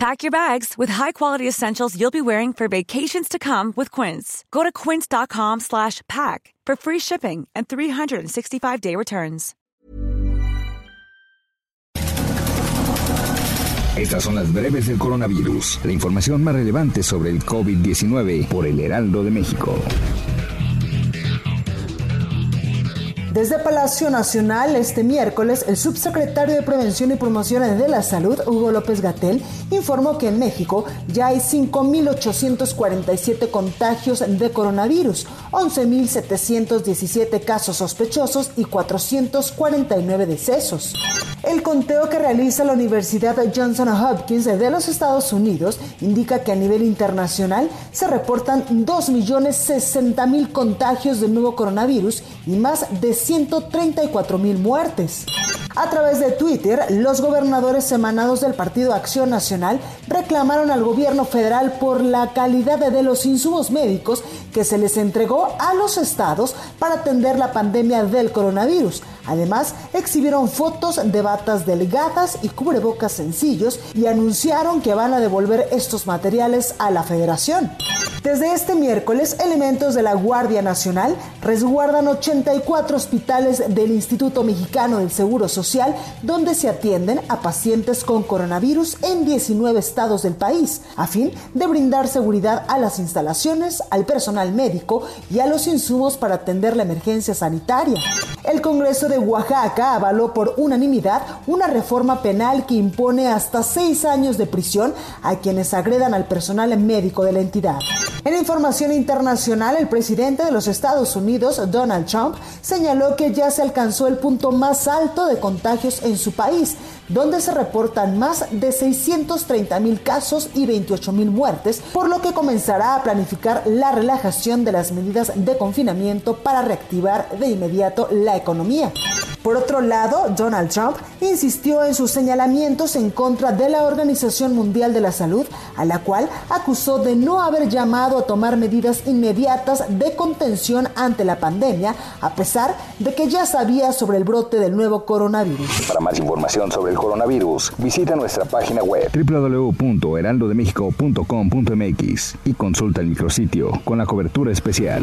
Pack your bags with high-quality essentials you'll be wearing for vacations to come with Quince. Go to quince.com slash pack for free shipping and 365-day returns. Estas son las breves del coronavirus, la información más relevante sobre el COVID-19 por el Heraldo de México. Desde Palacio Nacional, este miércoles, el subsecretario de Prevención y Promoción de la Salud, Hugo López Gatel, informó que en México ya hay 5.847 contagios de coronavirus, 11.717 casos sospechosos y 449 decesos. El conteo que realiza la Universidad Johnson Hopkins de los Estados Unidos indica que a nivel internacional se reportan 2.060.000 contagios del nuevo coronavirus y más de 134 mil muertes. A través de Twitter, los gobernadores emanados del Partido Acción Nacional reclamaron al gobierno federal por la calidad de los insumos médicos que se les entregó a los estados para atender la pandemia del coronavirus. Además, exhibieron fotos de batas delgadas y cubrebocas sencillos y anunciaron que van a devolver estos materiales a la federación. Desde este miércoles, elementos de la Guardia Nacional resguardan 84 hospitales del Instituto Mexicano del Seguro Social, donde se atienden a pacientes con coronavirus en 19 estados del país, a fin de brindar seguridad a las instalaciones, al personal médico y a los insumos para atender la emergencia sanitaria. El Congreso de Oaxaca avaló por unanimidad una reforma penal que impone hasta seis años de prisión a quienes agredan al personal médico de la entidad. En información internacional, el presidente de los Estados Unidos, Donald Trump, señaló que ya se alcanzó el punto más alto de contagios en su país, donde se reportan más de 630 mil casos y 28 mil muertes, por lo que comenzará a planificar la relajación de las medidas de confinamiento para reactivar de inmediato la economía. Por otro lado, Donald Trump insistió en sus señalamientos en contra de la Organización Mundial de la Salud, a la cual acusó de no haber llamado a tomar medidas inmediatas de contención ante la pandemia, a pesar de que ya sabía sobre el brote del nuevo coronavirus. Para más información sobre el coronavirus, visita nuestra página web www.heraldodemexico.com.mx y consulta el micrositio con la cobertura especial.